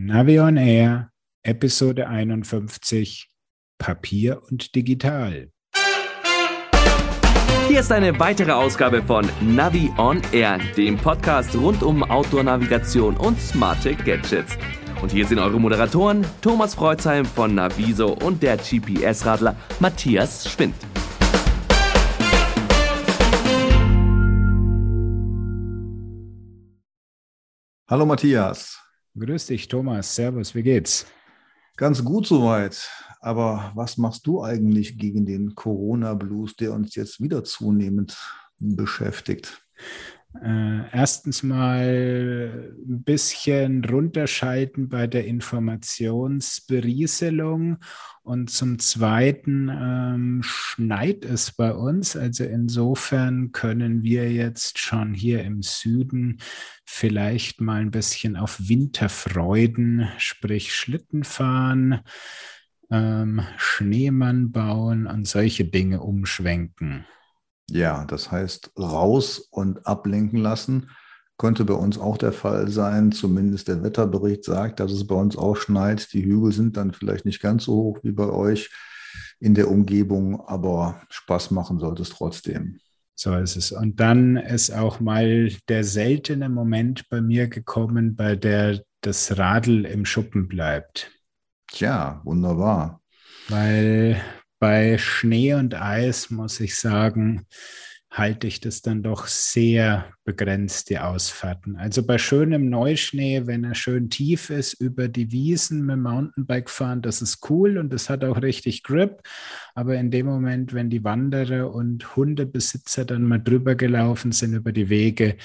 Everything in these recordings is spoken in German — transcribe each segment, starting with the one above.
Navion Air, Episode 51, Papier und Digital. Hier ist eine weitere Ausgabe von Navi on Air, dem Podcast rund um Outdoor-Navigation und smarte Gadgets. Und hier sind eure Moderatoren Thomas Freuzheim von Naviso und der GPS-Radler Matthias Schwind. Hallo Matthias. Grüß dich, Thomas. Servus, wie geht's? Ganz gut soweit. Aber was machst du eigentlich gegen den Corona-Blues, der uns jetzt wieder zunehmend beschäftigt? Äh, erstens mal ein bisschen runterschalten bei der Informationsberieselung und zum Zweiten ähm, schneit es bei uns. Also insofern können wir jetzt schon hier im Süden vielleicht mal ein bisschen auf Winterfreuden, sprich Schlitten fahren, ähm, Schneemann bauen und solche Dinge umschwenken. Ja, das heißt raus und ablenken lassen. Könnte bei uns auch der Fall sein. Zumindest der Wetterbericht sagt, dass es bei uns auch schneit. Die Hügel sind dann vielleicht nicht ganz so hoch wie bei euch in der Umgebung, aber Spaß machen sollte es trotzdem. So ist es. Und dann ist auch mal der seltene Moment bei mir gekommen, bei der das Radl im Schuppen bleibt. Tja, wunderbar. Weil bei Schnee und Eis muss ich sagen, halte ich das dann doch sehr begrenzt, die Ausfahrten. Also bei schönem Neuschnee, wenn er schön tief ist, über die Wiesen mit dem Mountainbike fahren, das ist cool und das hat auch richtig Grip. Aber in dem Moment, wenn die Wanderer und Hundebesitzer dann mal drüber gelaufen sind über die Wege,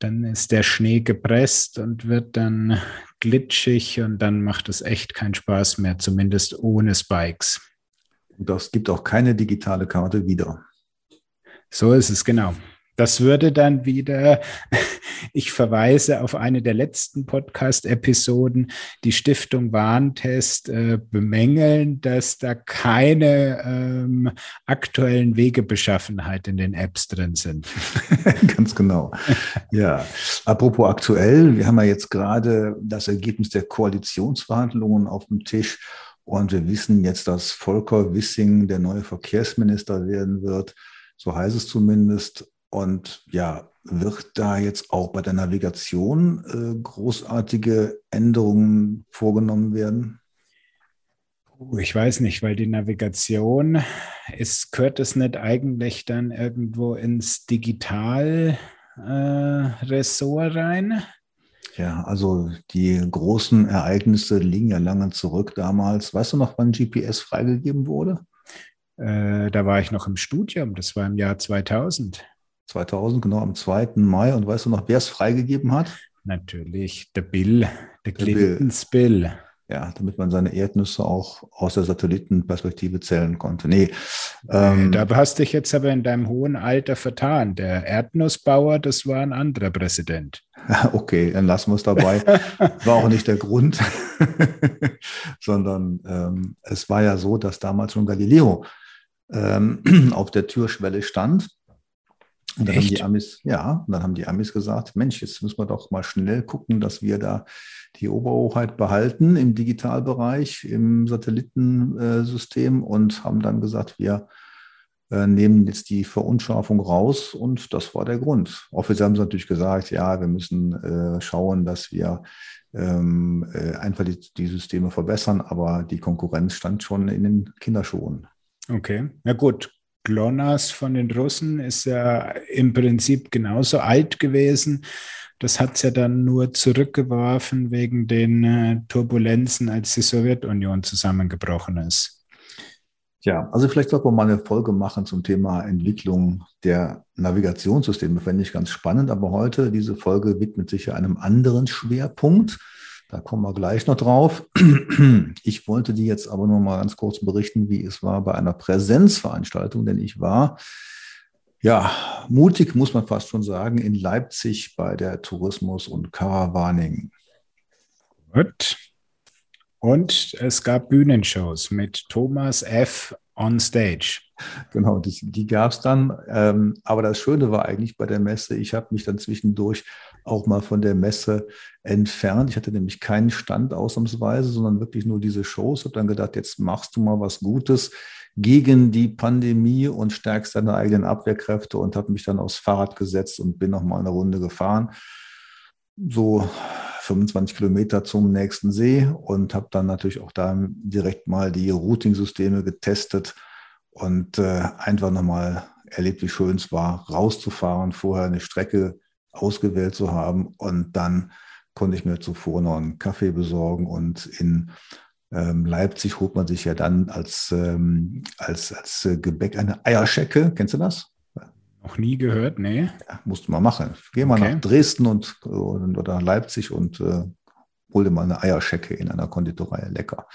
dann ist der Schnee gepresst und wird dann glitschig und dann macht es echt keinen Spaß mehr, zumindest ohne Spikes. Das gibt auch keine digitale Karte wieder. So ist es, genau. Das würde dann wieder, ich verweise auf eine der letzten Podcast-Episoden, die Stiftung Warntest äh, bemängeln, dass da keine ähm, aktuellen Wegebeschaffenheit in den Apps drin sind. Ganz genau. Ja, apropos aktuell, wir haben ja jetzt gerade das Ergebnis der Koalitionsverhandlungen auf dem Tisch. Und wir wissen jetzt, dass Volker Wissing der neue Verkehrsminister werden wird. So heißt es zumindest. Und ja, wird da jetzt auch bei der Navigation äh, großartige Änderungen vorgenommen werden? Ich weiß nicht, weil die Navigation ist, gehört es nicht eigentlich dann irgendwo ins Digital-Ressort äh, rein? Ja, also die großen Ereignisse liegen ja lange zurück damals. Weißt du noch, wann GPS freigegeben wurde? Äh, da war ich noch im Studium, das war im Jahr 2000. 2000, genau, am 2. Mai. Und weißt du noch, wer es freigegeben hat? Natürlich, der Bill, der Clintons Bill. Bill. Ja, damit man seine Erdnüsse auch aus der Satellitenperspektive zählen konnte. Nee. Ähm, da hast dich jetzt aber in deinem hohen Alter vertan. Der Erdnussbauer, das war ein anderer Präsident. Okay, dann lassen wir es dabei. War auch nicht der Grund, sondern ähm, es war ja so, dass damals schon Galileo ähm, auf der Türschwelle stand. Und dann Echt? haben die Amis, ja, und dann haben die Amis gesagt, Mensch, jetzt müssen wir doch mal schnell gucken, dass wir da die Oberhoheit behalten im Digitalbereich, im Satellitensystem und haben dann gesagt, wir äh, nehmen jetzt die Verunscharfung raus und das war der Grund. Offiziell haben sie natürlich gesagt, ja, wir müssen äh, schauen, dass wir ähm, äh, einfach die, die Systeme verbessern, aber die Konkurrenz stand schon in den Kinderschuhen. Okay, na gut. GLONASS von den Russen ist ja im Prinzip genauso alt gewesen. Das hat es ja dann nur zurückgeworfen wegen den äh, Turbulenzen, als die Sowjetunion zusammengebrochen ist. Ja, also vielleicht sollten wir mal eine Folge machen zum Thema Entwicklung der Navigationssysteme. Fände ich ganz spannend. Aber heute, diese Folge widmet sich ja einem anderen Schwerpunkt. Da kommen wir gleich noch drauf. Ich wollte dir jetzt aber nur mal ganz kurz berichten, wie es war bei einer Präsenzveranstaltung, denn ich war, ja, mutig muss man fast schon sagen, in Leipzig bei der Tourismus- und Caravaning. Gut. Und es gab Bühnenshows mit Thomas F. on stage. Genau, die, die gab es dann. Ähm, aber das Schöne war eigentlich bei der Messe, ich habe mich dann zwischendurch auch mal von der Messe entfernt. Ich hatte nämlich keinen Stand ausnahmsweise, sondern wirklich nur diese Shows. Habe dann gedacht, jetzt machst du mal was Gutes gegen die Pandemie und stärkst deine eigenen Abwehrkräfte und habe mich dann aufs Fahrrad gesetzt und bin noch mal eine Runde gefahren. So 25 Kilometer zum nächsten See und habe dann natürlich auch da direkt mal die Routing-Systeme getestet und äh, einfach nochmal erlebt, wie schön es war, rauszufahren, vorher eine Strecke ausgewählt zu haben und dann konnte ich mir zuvor noch einen Kaffee besorgen und in ähm, Leipzig holt man sich ja dann als, ähm, als, als Gebäck eine Eierschecke. Kennst du das? Noch nie gehört, nee. Ja, musst mal machen. Geh mal okay. nach Dresden und, und, oder Leipzig und äh, hol dir mal eine Eierschecke in einer Konditorei. Lecker.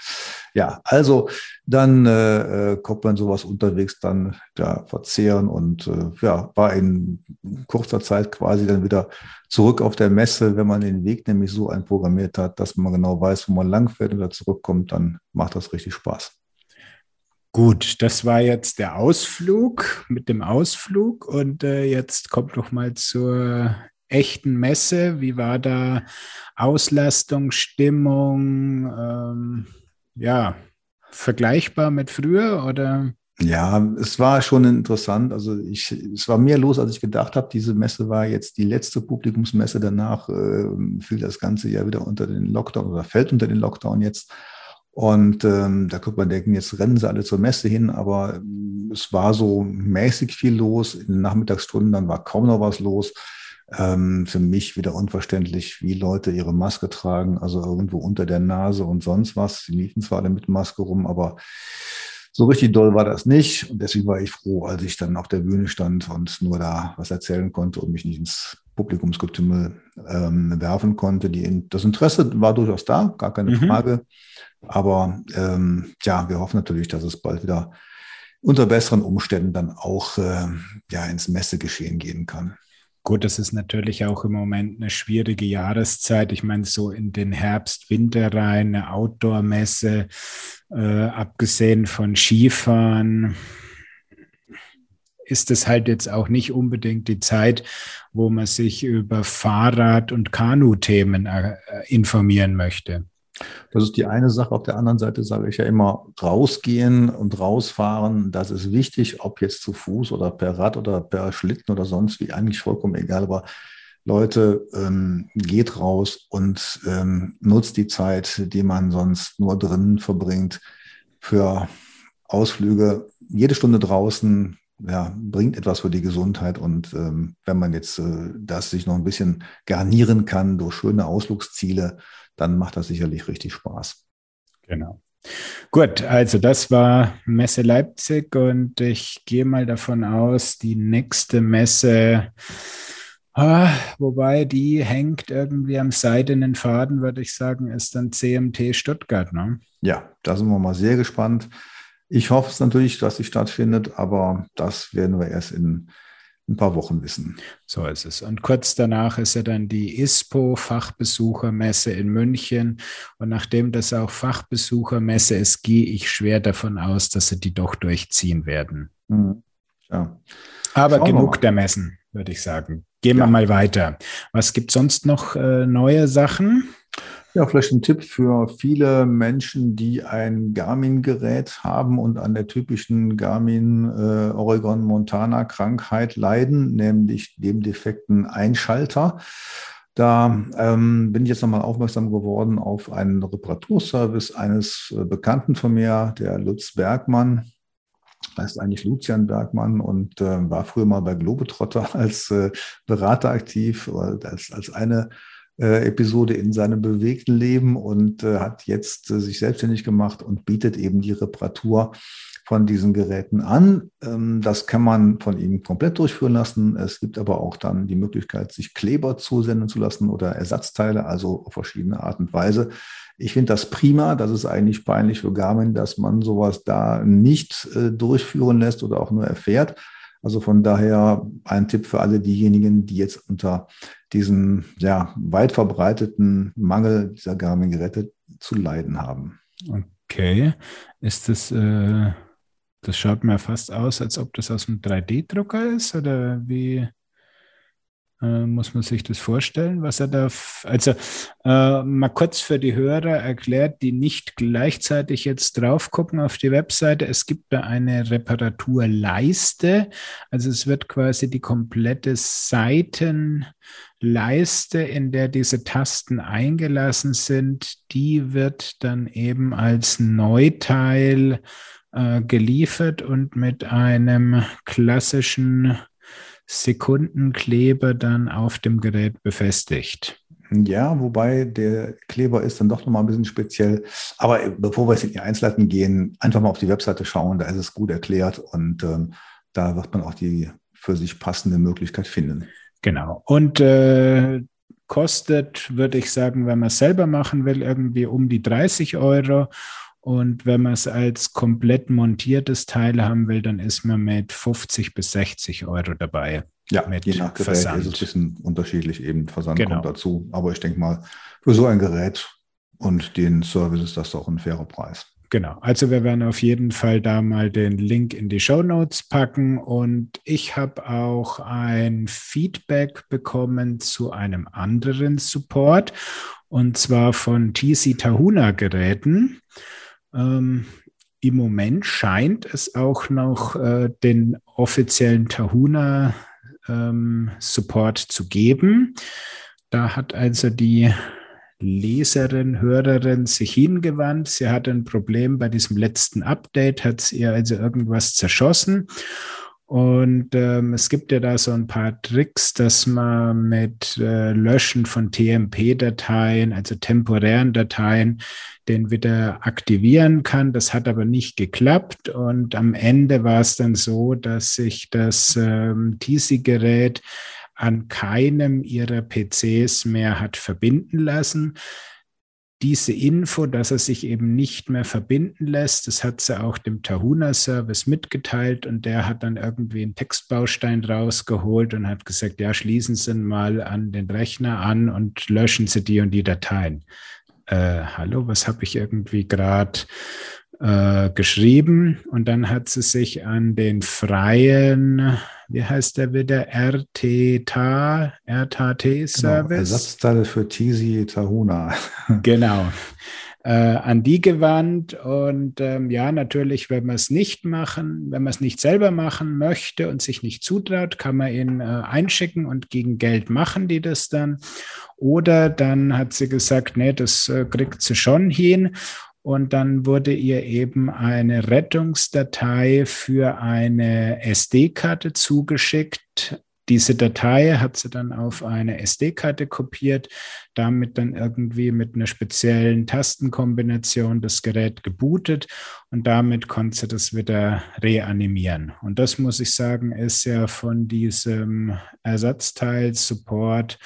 Ja, also dann äh, äh, kommt man sowas unterwegs dann ja, verzehren und äh, ja, war in kurzer Zeit quasi dann wieder zurück auf der Messe. Wenn man den Weg nämlich so einprogrammiert hat, dass man genau weiß, wo man langfährt und wieder zurückkommt, dann macht das richtig Spaß. Gut, das war jetzt der Ausflug mit dem Ausflug und äh, jetzt kommt doch mal zur echten Messe. Wie war da Auslastung, Stimmung? Ähm, ja, vergleichbar mit früher oder? Ja, es war schon interessant. Also ich, es war mehr los, als ich gedacht habe. Diese Messe war jetzt die letzte Publikumsmesse. Danach äh, fiel das ganze Jahr wieder unter den Lockdown oder fällt unter den Lockdown jetzt. Und ähm, da könnte man denken, jetzt rennen sie alle zur Messe hin, aber ähm, es war so mäßig viel los. In den Nachmittagsstunden dann war kaum noch was los. Ähm, für mich wieder unverständlich, wie Leute ihre Maske tragen, also irgendwo unter der Nase und sonst was. Sie liefen zwar alle mit Maske rum, aber so richtig doll war das nicht. Und deswegen war ich froh, als ich dann auf der Bühne stand und nur da was erzählen konnte und mich nicht ins Publikumsgetümmel ähm, werfen konnte. Die, das Interesse war durchaus da, gar keine mhm. Frage. Aber ähm, ja, wir hoffen natürlich, dass es bald wieder unter besseren Umständen dann auch äh, ja, ins Messegeschehen gehen kann. Gut, das ist natürlich auch im Moment eine schwierige Jahreszeit. Ich meine, so in den Herbst, Winter rein, eine Outdoor-Messe, äh, abgesehen von Skifahren, ist es halt jetzt auch nicht unbedingt die Zeit, wo man sich über Fahrrad- und Kanu-Themen äh, informieren möchte. Das ist die eine Sache. Auf der anderen Seite sage ich ja immer, rausgehen und rausfahren, das ist wichtig, ob jetzt zu Fuß oder per Rad oder per Schlitten oder sonst wie, eigentlich vollkommen egal. Aber Leute, ähm, geht raus und ähm, nutzt die Zeit, die man sonst nur drinnen verbringt, für Ausflüge. Jede Stunde draußen ja, bringt etwas für die Gesundheit. Und ähm, wenn man jetzt äh, das sich noch ein bisschen garnieren kann durch schöne Ausflugsziele, dann macht das sicherlich richtig Spaß. Genau. Gut, also das war Messe Leipzig und ich gehe mal davon aus, die nächste Messe, ah, wobei die hängt irgendwie am seidenen Faden, würde ich sagen, ist dann CMT Stuttgart. Ne? Ja, da sind wir mal sehr gespannt. Ich hoffe es natürlich, dass sie stattfindet, aber das werden wir erst in ein paar Wochen wissen. So ist es. Und kurz danach ist ja dann die ISPO Fachbesuchermesse in München. Und nachdem das auch Fachbesuchermesse ist, gehe ich schwer davon aus, dass sie die doch durchziehen werden. Mhm. Ja. Aber Schauen genug der Messen, würde ich sagen. Gehen ja. wir mal weiter. Was gibt sonst noch äh, neue Sachen? Ja, vielleicht ein Tipp für viele Menschen, die ein Garmin-Gerät haben und an der typischen Garmin-Oregon-Montana-Krankheit äh, leiden, nämlich dem defekten Einschalter. Da ähm, bin ich jetzt nochmal aufmerksam geworden auf einen Reparaturservice eines äh, Bekannten von mir, der Lutz Bergmann. Heißt eigentlich Lucian Bergmann und äh, war früher mal bei Globetrotter als äh, Berater aktiv, als, als eine Episode in seinem bewegten Leben und äh, hat jetzt äh, sich selbstständig gemacht und bietet eben die Reparatur von diesen Geräten an. Ähm, das kann man von ihm komplett durchführen lassen. Es gibt aber auch dann die Möglichkeit, sich Kleber zusenden zu lassen oder Ersatzteile, also auf verschiedene Art und Weise. Ich finde das prima. Das ist eigentlich peinlich für Garmin, dass man sowas da nicht äh, durchführen lässt oder auch nur erfährt. Also von daher ein Tipp für alle diejenigen, die jetzt unter diesem ja, weit verbreiteten Mangel dieser Garmin-Geräte zu leiden haben. Okay. Ist das, äh, Das schaut mir fast aus, als ob das aus einem 3D-Drucker ist oder wie äh, muss man sich das vorstellen, was er da, also äh, mal kurz für die Hörer erklärt, die nicht gleichzeitig jetzt drauf gucken auf die Webseite. Es gibt da eine Reparaturleiste, also es wird quasi die komplette Seitenleiste, in der diese Tasten eingelassen sind, die wird dann eben als Neuteil äh, geliefert und mit einem klassischen Sekundenkleber dann auf dem Gerät befestigt. Ja, wobei der Kleber ist dann doch nochmal ein bisschen speziell. Aber bevor wir jetzt in die Einzelheiten gehen, einfach mal auf die Webseite schauen, da ist es gut erklärt und ähm, da wird man auch die für sich passende Möglichkeit finden. Genau. Und äh, kostet, würde ich sagen, wenn man es selber machen will, irgendwie um die 30 Euro. Und wenn man es als komplett montiertes Teil haben will, dann ist man mit 50 bis 60 Euro dabei. Ja, mit je nach Gerät Versand. ist es ein bisschen unterschiedlich. Eben Versand genau. kommt dazu. Aber ich denke mal, für so ein Gerät und den Service ist das auch ein fairer Preis. Genau, also wir werden auf jeden Fall da mal den Link in die Show Notes packen und ich habe auch ein Feedback bekommen zu einem anderen Support und zwar von TC Tahuna Geräten. Ähm, Im Moment scheint es auch noch äh, den offiziellen Tahuna ähm, Support zu geben. Da hat also die Leserin, Hörerin sich hingewandt. Sie hatte ein Problem bei diesem letzten Update, hat sie ihr also irgendwas zerschossen. Und ähm, es gibt ja da so ein paar Tricks, dass man mit äh, Löschen von TMP-Dateien, also temporären Dateien, den wieder aktivieren kann. Das hat aber nicht geklappt. Und am Ende war es dann so, dass sich das ähm, TC-Gerät an keinem ihrer PCs mehr hat verbinden lassen diese Info, dass er sich eben nicht mehr verbinden lässt, das hat sie auch dem Tahuna-Service mitgeteilt und der hat dann irgendwie einen Textbaustein rausgeholt und hat gesagt, ja, schließen Sie mal an den Rechner an und löschen Sie die und die Dateien. Äh, hallo, was habe ich irgendwie gerade äh, geschrieben? Und dann hat sie sich an den freien wie heißt der wieder? RTTA, RTT-Service. Genau, Ersatzteile für Tisi Tahuna. genau. Äh, an die gewandt. Und ähm, ja, natürlich, wenn man es nicht machen, wenn man es nicht selber machen möchte und sich nicht zutraut, kann man ihn äh, einschicken und gegen Geld machen die das dann. Oder dann hat sie gesagt, nee, das äh, kriegt sie schon hin. Und dann wurde ihr eben eine Rettungsdatei für eine SD-Karte zugeschickt. Diese Datei hat sie dann auf eine SD-Karte kopiert, damit dann irgendwie mit einer speziellen Tastenkombination das Gerät gebootet und damit konnte sie das wieder reanimieren. Und das muss ich sagen, ist ja von diesem Ersatzteil-Support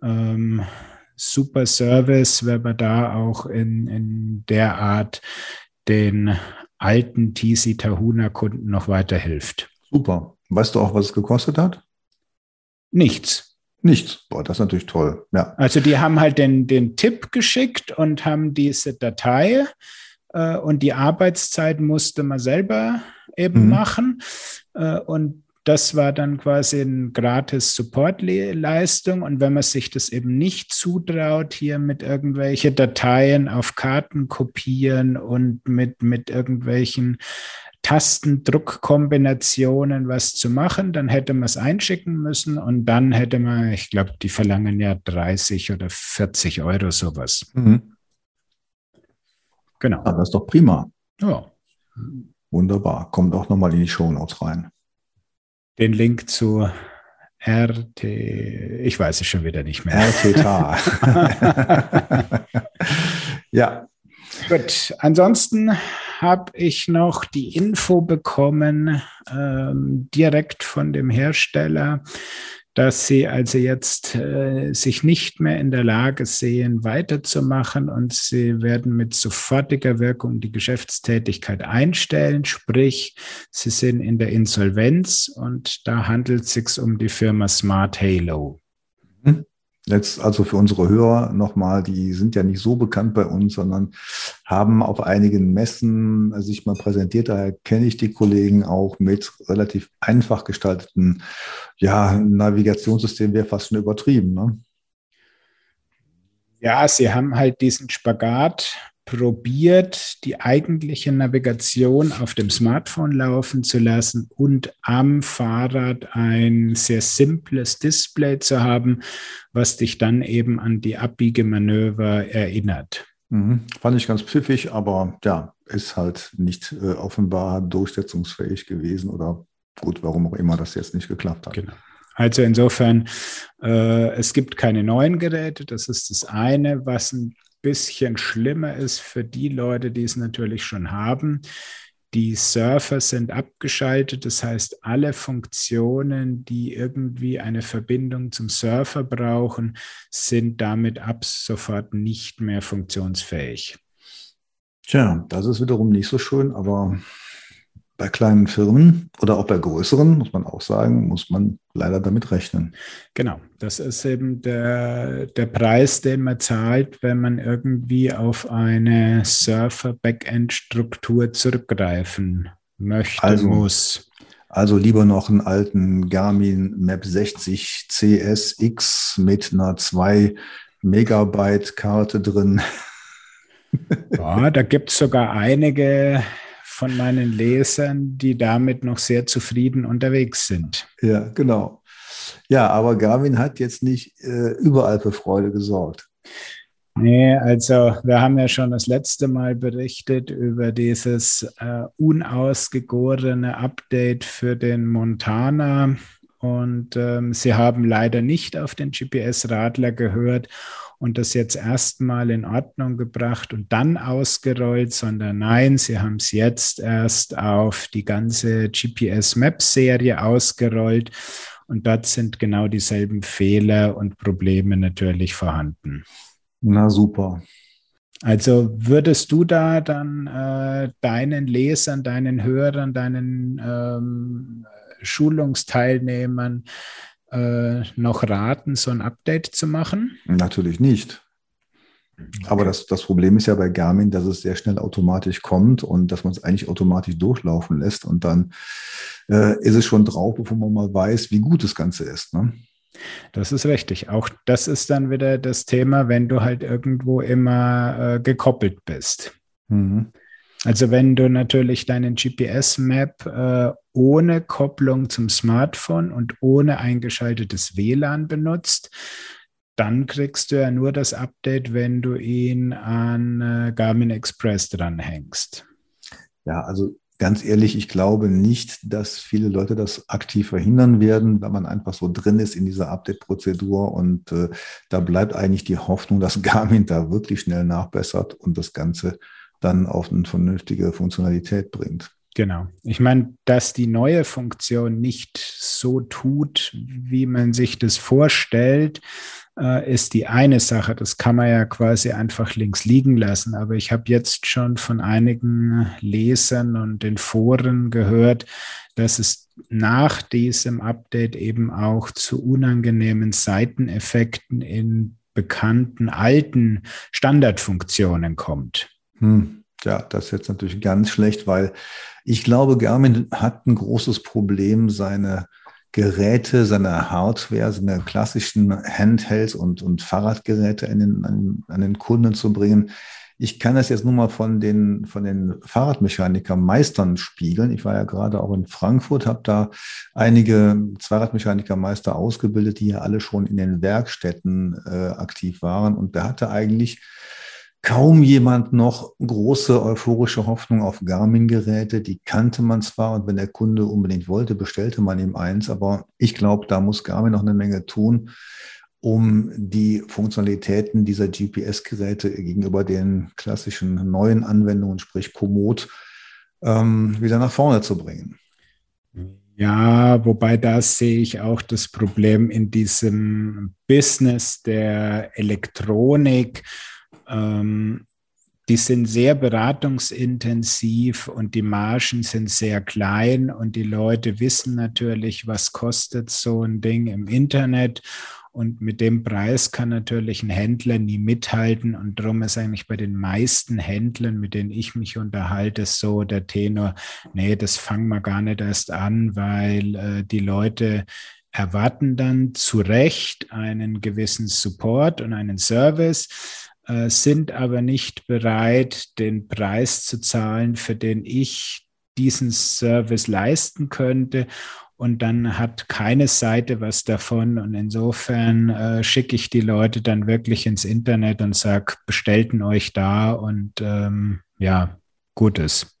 ähm, super Service, wenn man da auch in, in der Art den alten TC Tahuna Kunden noch weiterhilft. Super. Weißt du auch, was es gekostet hat? Nichts. Nichts. Boah, das ist natürlich toll. Ja. Also die haben halt den, den Tipp geschickt und haben diese Datei äh, und die Arbeitszeit musste man selber eben mhm. machen. Äh, und das war dann quasi eine gratis Support-Leistung. Und wenn man sich das eben nicht zutraut, hier mit irgendwelche Dateien auf Karten kopieren und mit, mit irgendwelchen Tastendruckkombinationen was zu machen, dann hätte man es einschicken müssen und dann hätte man, ich glaube, die verlangen ja 30 oder 40 Euro sowas. Mhm. Genau. Aber das ist doch prima. Ja. Wunderbar. Kommt auch nochmal in die Show Notes rein den Link zu RT, ich weiß es schon wieder nicht mehr. RTTA. ja. Gut, ansonsten habe ich noch die Info bekommen, ähm, direkt von dem Hersteller, dass sie also jetzt äh, sich nicht mehr in der Lage sehen, weiterzumachen und sie werden mit sofortiger Wirkung die Geschäftstätigkeit einstellen, sprich, sie sind in der Insolvenz und da handelt es sich um die Firma Smart Halo. Jetzt also für unsere Hörer nochmal, die sind ja nicht so bekannt bei uns, sondern haben auf einigen Messen sich mal präsentiert. Daher kenne ich die Kollegen auch mit relativ einfach gestalteten ja, Navigationssystem, wäre fast schon übertrieben. Ne? Ja, sie haben halt diesen Spagat probiert, die eigentliche Navigation auf dem Smartphone laufen zu lassen und am Fahrrad ein sehr simples Display zu haben, was dich dann eben an die Abbiegemanöver erinnert. Mhm. Fand ich ganz pfiffig, aber ja, ist halt nicht äh, offenbar durchsetzungsfähig gewesen oder gut, warum auch immer das jetzt nicht geklappt hat. Genau. Also insofern, äh, es gibt keine neuen Geräte, das ist das eine. Was ein bisschen schlimmer ist für die Leute, die es natürlich schon haben. Die Surfer sind abgeschaltet, das heißt, alle Funktionen, die irgendwie eine Verbindung zum Surfer brauchen, sind damit ab sofort nicht mehr funktionsfähig. Tja, das ist wiederum nicht so schön, aber bei kleinen Firmen oder auch bei größeren, muss man auch sagen, muss man leider damit rechnen. Genau, das ist eben der, der Preis, den man zahlt, wenn man irgendwie auf eine Surfer-Backend-Struktur zurückgreifen möchte, also, muss. Also lieber noch einen alten Garmin Map 60 CSX mit einer 2 Megabyte Karte drin. Ja, da gibt es sogar einige von meinen Lesern, die damit noch sehr zufrieden unterwegs sind. Ja, genau. Ja, aber Garmin hat jetzt nicht äh, überall für Freude gesorgt. Nee, also wir haben ja schon das letzte Mal berichtet über dieses äh, unausgegorene Update für den Montana. Und ähm, sie haben leider nicht auf den GPS-Radler gehört und das jetzt erstmal in Ordnung gebracht und dann ausgerollt, sondern nein, sie haben es jetzt erst auf die ganze GPS-Map-Serie ausgerollt und dort sind genau dieselben Fehler und Probleme natürlich vorhanden. Na super. Also würdest du da dann äh, deinen Lesern, deinen Hörern, deinen ähm, Schulungsteilnehmern äh, noch raten, so ein Update zu machen? Natürlich nicht. Aber das, das Problem ist ja bei Garmin, dass es sehr schnell automatisch kommt und dass man es eigentlich automatisch durchlaufen lässt und dann äh, ist es schon drauf, bevor man mal weiß, wie gut das Ganze ist. Ne? Das ist richtig. Auch das ist dann wieder das Thema, wenn du halt irgendwo immer äh, gekoppelt bist. Mhm. Also wenn du natürlich deinen GPS-Map äh, ohne Kopplung zum Smartphone und ohne eingeschaltetes WLAN benutzt, dann kriegst du ja nur das Update, wenn du ihn an äh, Garmin Express dranhängst. Ja, also ganz ehrlich, ich glaube nicht, dass viele Leute das aktiv verhindern werden, weil man einfach so drin ist in dieser Update-Prozedur. Und äh, da bleibt eigentlich die Hoffnung, dass Garmin da wirklich schnell nachbessert und das Ganze dann auf eine vernünftige Funktionalität bringt. Genau. Ich meine, dass die neue Funktion nicht so tut, wie man sich das vorstellt, äh, ist die eine Sache. Das kann man ja quasi einfach links liegen lassen. Aber ich habe jetzt schon von einigen Lesern und den Foren gehört, dass es nach diesem Update eben auch zu unangenehmen Seiteneffekten in bekannten alten Standardfunktionen kommt. Hm. Ja, das ist jetzt natürlich ganz schlecht, weil ich glaube, Garmin hat ein großes Problem, seine Geräte, seine Hardware, seine klassischen Handhelds und, und Fahrradgeräte in den, an, an den Kunden zu bringen. Ich kann das jetzt nur mal von den, von den Fahrradmechanikermeistern spiegeln. Ich war ja gerade auch in Frankfurt, habe da einige Zweiradmechanikermeister ausgebildet, die ja alle schon in den Werkstätten äh, aktiv waren. Und da hatte eigentlich kaum jemand noch große euphorische Hoffnung auf Garmin-Geräte. Die kannte man zwar und wenn der Kunde unbedingt wollte, bestellte man ihm eins. Aber ich glaube, da muss Garmin noch eine Menge tun, um die Funktionalitäten dieser GPS-Geräte gegenüber den klassischen neuen Anwendungen, sprich Komoot, ähm, wieder nach vorne zu bringen. Ja, wobei da sehe ich auch das Problem in diesem Business der Elektronik ähm, die sind sehr beratungsintensiv und die Margen sind sehr klein und die Leute wissen natürlich, was kostet so ein Ding im Internet Und mit dem Preis kann natürlich ein Händler nie mithalten. Und darum ist eigentlich bei den meisten Händlern, mit denen ich mich unterhalte, so der Tenor, nee, das fangen wir gar nicht erst an, weil äh, die Leute erwarten dann zu Recht einen gewissen Support und einen Service, sind aber nicht bereit, den Preis zu zahlen, für den ich diesen Service leisten könnte. Und dann hat keine Seite was davon. Und insofern äh, schicke ich die Leute dann wirklich ins Internet und sage, bestellten euch da und ähm, ja, Gutes.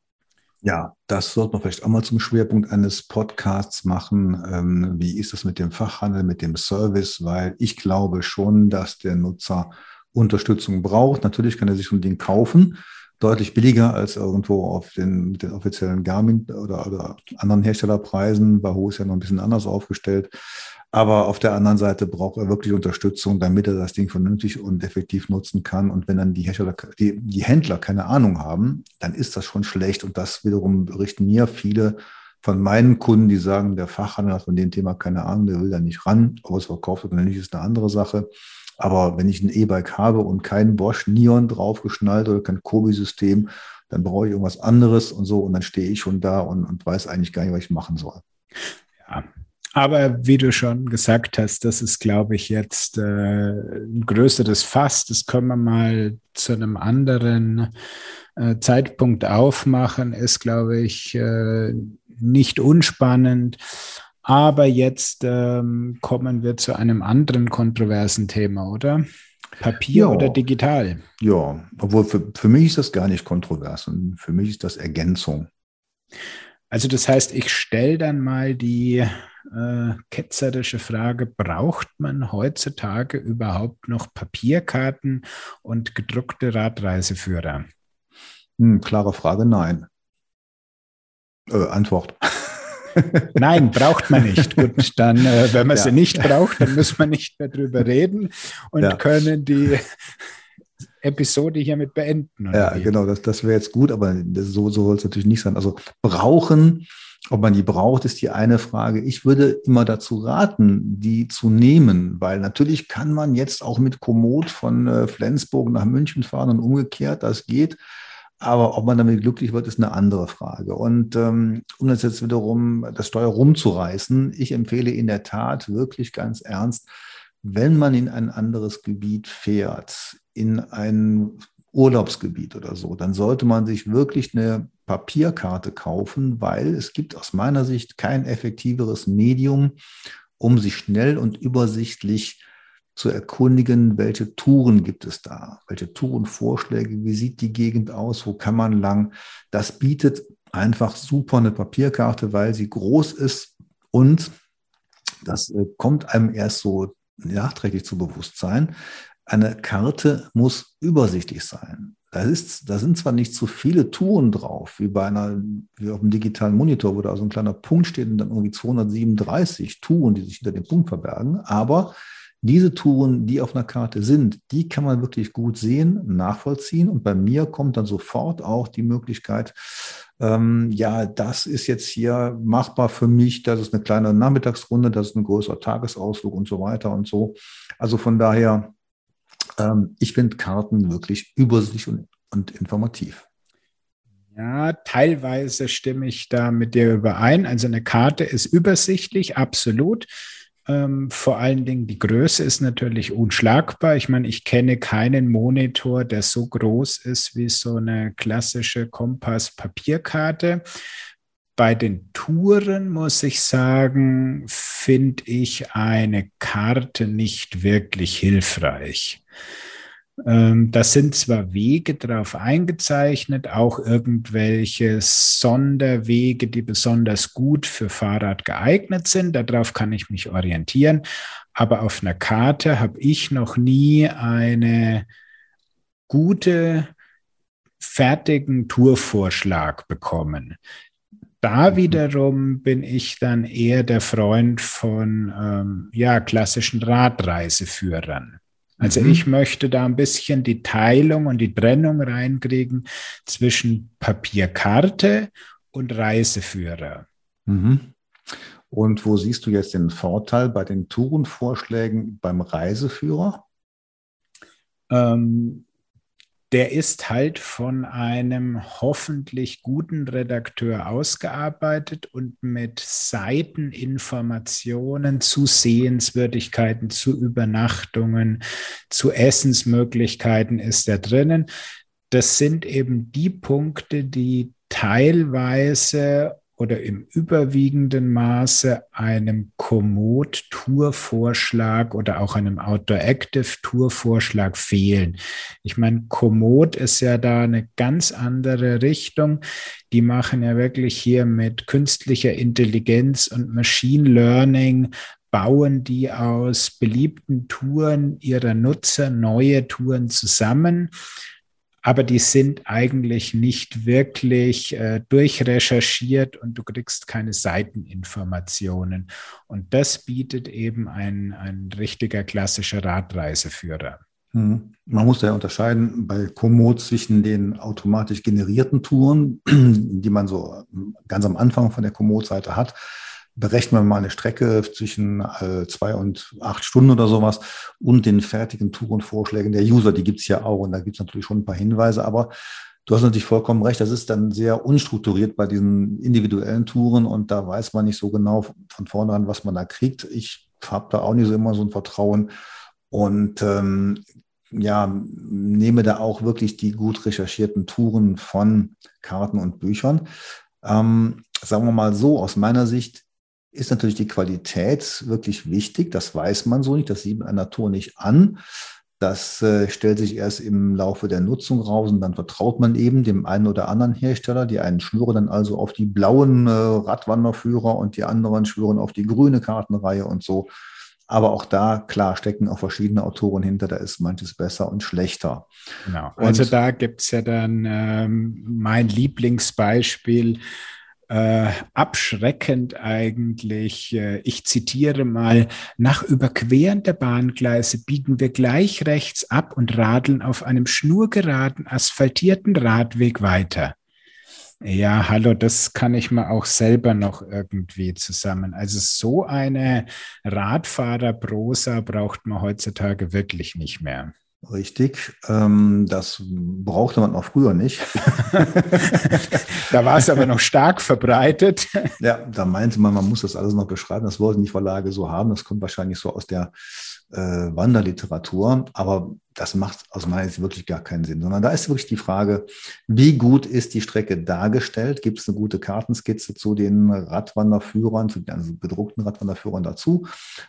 Ja, das sollte man vielleicht auch mal zum Schwerpunkt eines Podcasts machen. Ähm, wie ist es mit dem Fachhandel, mit dem Service? Weil ich glaube schon, dass der Nutzer Unterstützung braucht. Natürlich kann er sich so ein Ding kaufen, deutlich billiger als irgendwo auf den, den offiziellen Garmin oder, oder anderen Herstellerpreisen. Wahoo ist ja noch ein bisschen anders aufgestellt. Aber auf der anderen Seite braucht er wirklich Unterstützung, damit er das Ding vernünftig und effektiv nutzen kann. Und wenn dann die Hersteller, die, die Händler keine Ahnung haben, dann ist das schon schlecht. Und das wiederum berichten mir viele von meinen Kunden, die sagen, der Fachhandel hat von dem Thema keine Ahnung, der will da nicht ran. Ob es verkauft oder nicht, ist eine andere Sache. Aber wenn ich ein E-Bike habe und kein Bosch Neon draufgeschnallt oder kein Kobi-System, dann brauche ich irgendwas anderes und so. Und dann stehe ich schon da und, und weiß eigentlich gar nicht, was ich machen soll. Ja, aber wie du schon gesagt hast, das ist, glaube ich, jetzt äh, ein größeres Fass. Das können wir mal zu einem anderen äh, Zeitpunkt aufmachen. Ist, glaube ich, äh, nicht unspannend. Aber jetzt ähm, kommen wir zu einem anderen kontroversen Thema, oder? Papier ja. oder digital? Ja, obwohl für, für mich ist das gar nicht kontrovers und für mich ist das Ergänzung. Also das heißt, ich stelle dann mal die äh, ketzerische Frage, braucht man heutzutage überhaupt noch Papierkarten und gedruckte Radreiseführer? Hm, klare Frage, nein. Äh, Antwort. Nein, braucht man nicht. Gut, dann, äh, wenn man ja. sie nicht braucht, dann muss man nicht mehr drüber reden und ja. können die Episode hiermit beenden. Ja, wie? genau, das, das wäre jetzt gut, aber so, so soll es natürlich nicht sein. Also brauchen ob man die braucht, ist die eine Frage. Ich würde immer dazu raten, die zu nehmen, weil natürlich kann man jetzt auch mit Komoot von äh, Flensburg nach München fahren und umgekehrt, das geht. Aber ob man damit glücklich wird, ist eine andere Frage. Und ähm, um das jetzt wiederum das Steuer rumzureißen, ich empfehle in der Tat wirklich ganz ernst, wenn man in ein anderes Gebiet fährt, in ein Urlaubsgebiet oder so, dann sollte man sich wirklich eine Papierkarte kaufen, weil es gibt aus meiner Sicht kein effektiveres Medium, um sich schnell und übersichtlich zu erkundigen, welche Touren gibt es da, welche Tourenvorschläge, wie sieht die Gegend aus, wo kann man lang. Das bietet einfach super eine Papierkarte, weil sie groß ist und das äh, kommt einem erst so nachträglich zu Bewusstsein eine Karte muss übersichtlich sein. Da, ist, da sind zwar nicht so viele Touren drauf, wie bei einer, wie auf dem digitalen Monitor, wo da so ein kleiner Punkt steht und dann irgendwie 237 Touren, die sich hinter dem Punkt verbergen, aber diese Touren, die auf einer Karte sind, die kann man wirklich gut sehen, nachvollziehen. Und bei mir kommt dann sofort auch die Möglichkeit, ähm, ja, das ist jetzt hier machbar für mich, das ist eine kleine Nachmittagsrunde, das ist ein größerer Tagesausflug und so weiter und so. Also von daher ähm, ich finde Karten wirklich übersichtlich und, und informativ. Ja, teilweise stimme ich da mit dir überein. Also eine Karte ist übersichtlich, absolut. Ähm, vor allen Dingen die Größe ist natürlich unschlagbar. Ich meine, ich kenne keinen Monitor, der so groß ist wie so eine klassische Kompass-Papierkarte. Bei den Touren muss ich sagen, finde ich eine Karte nicht wirklich hilfreich. Ähm, da sind zwar Wege drauf eingezeichnet, auch irgendwelche Sonderwege, die besonders gut für Fahrrad geeignet sind. Darauf kann ich mich orientieren. Aber auf einer Karte habe ich noch nie eine gute fertigen Tourvorschlag bekommen. Da mhm. wiederum bin ich dann eher der Freund von ähm, ja, klassischen Radreiseführern. Also mhm. ich möchte da ein bisschen die Teilung und die Trennung reinkriegen zwischen Papierkarte und Reiseführer. Mhm. Und wo siehst du jetzt den Vorteil bei den Tourenvorschlägen beim Reiseführer? Ähm, der ist halt von einem hoffentlich guten Redakteur ausgearbeitet und mit Seiteninformationen zu Sehenswürdigkeiten, zu Übernachtungen, zu Essensmöglichkeiten ist er drinnen. Das sind eben die Punkte, die teilweise oder im überwiegenden Maße einem Komoot-Tourvorschlag oder auch einem Outdoor-Active-Tourvorschlag fehlen. Ich meine, Komoot ist ja da eine ganz andere Richtung. Die machen ja wirklich hier mit künstlicher Intelligenz und Machine Learning bauen die aus beliebten Touren ihrer Nutzer neue Touren zusammen aber die sind eigentlich nicht wirklich äh, durchrecherchiert und du kriegst keine Seiteninformationen. Und das bietet eben ein, ein richtiger klassischer Radreiseführer. Mhm. Man muss ja unterscheiden bei Komoot zwischen den automatisch generierten Touren, die man so ganz am Anfang von der Komoot-Seite hat, berechnen wir mal eine Strecke zwischen äh, zwei und acht Stunden oder sowas und den fertigen Tourenvorschlägen der User, die gibt es ja auch und da gibt es natürlich schon ein paar Hinweise, aber du hast natürlich vollkommen recht, das ist dann sehr unstrukturiert bei diesen individuellen Touren und da weiß man nicht so genau von vornherein, was man da kriegt. Ich habe da auch nicht so immer so ein Vertrauen und ähm, ja, nehme da auch wirklich die gut recherchierten Touren von Karten und Büchern. Ähm, sagen wir mal so, aus meiner Sicht ist natürlich die Qualität wirklich wichtig. Das weiß man so nicht. Das sieht man an Tour nicht an. Das äh, stellt sich erst im Laufe der Nutzung raus und dann vertraut man eben dem einen oder anderen Hersteller. Die einen schwören dann also auf die blauen äh, Radwanderführer und die anderen schwören auf die grüne Kartenreihe und so. Aber auch da, klar, stecken auch verschiedene Autoren hinter, da ist manches besser und schlechter. Genau. Also und, da gibt es ja dann ähm, mein Lieblingsbeispiel äh, abschreckend eigentlich. Äh, ich zitiere mal, nach Überqueren der Bahngleise biegen wir gleich rechts ab und radeln auf einem schnurgeraden, asphaltierten Radweg weiter. Ja, hallo, das kann ich mir auch selber noch irgendwie zusammen. Also so eine Radfahrerprosa braucht man heutzutage wirklich nicht mehr. Richtig, ähm, das brauchte man auch früher nicht. da war es aber noch stark verbreitet. Ja, da meinte man, man muss das alles noch beschreiben. Das wollten die Verlage so haben. Das kommt wahrscheinlich so aus der äh, Wanderliteratur. Aber das macht aus meiner Sicht wirklich gar keinen Sinn, sondern da ist wirklich die Frage, wie gut ist die Strecke dargestellt? Gibt es eine gute Kartenskizze zu den Radwanderführern, zu den also gedruckten Radwanderführern dazu?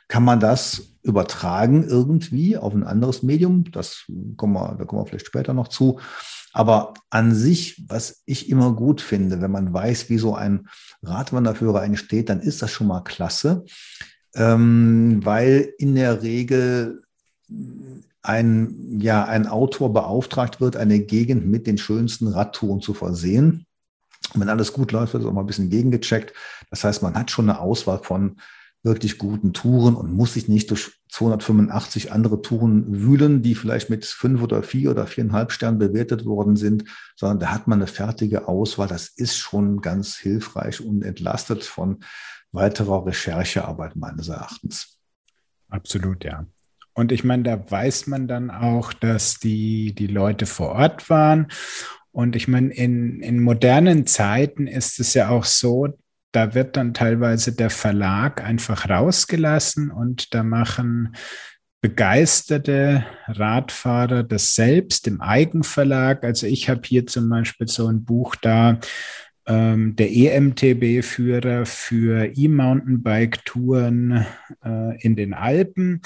Kann man das übertragen irgendwie auf ein anderes Medium? Das kommen wir, da kommen wir vielleicht später noch zu. Aber an sich, was ich immer gut finde, wenn man weiß, wie so ein Radwanderführer entsteht, dann ist das schon mal klasse, ähm, weil in der Regel ein, ja, ein Autor beauftragt wird, eine Gegend mit den schönsten Radtouren zu versehen. Wenn alles gut läuft, wird es auch mal ein bisschen gegengecheckt. Das heißt, man hat schon eine Auswahl von wirklich guten Touren und muss sich nicht durch 285 andere Touren wühlen, die vielleicht mit fünf oder vier oder viereinhalb Sternen bewertet worden sind, sondern da hat man eine fertige Auswahl. Das ist schon ganz hilfreich und entlastet von weiterer Recherchearbeit meines Erachtens. Absolut, ja. Und ich meine, da weiß man dann auch, dass die, die Leute vor Ort waren. Und ich meine, in, in modernen Zeiten ist es ja auch so, da wird dann teilweise der Verlag einfach rausgelassen und da machen begeisterte Radfahrer das selbst im Eigenverlag. Also ich habe hier zum Beispiel so ein Buch da, ähm, der EMTB-Führer für E-Mountainbike-Touren äh, in den Alpen.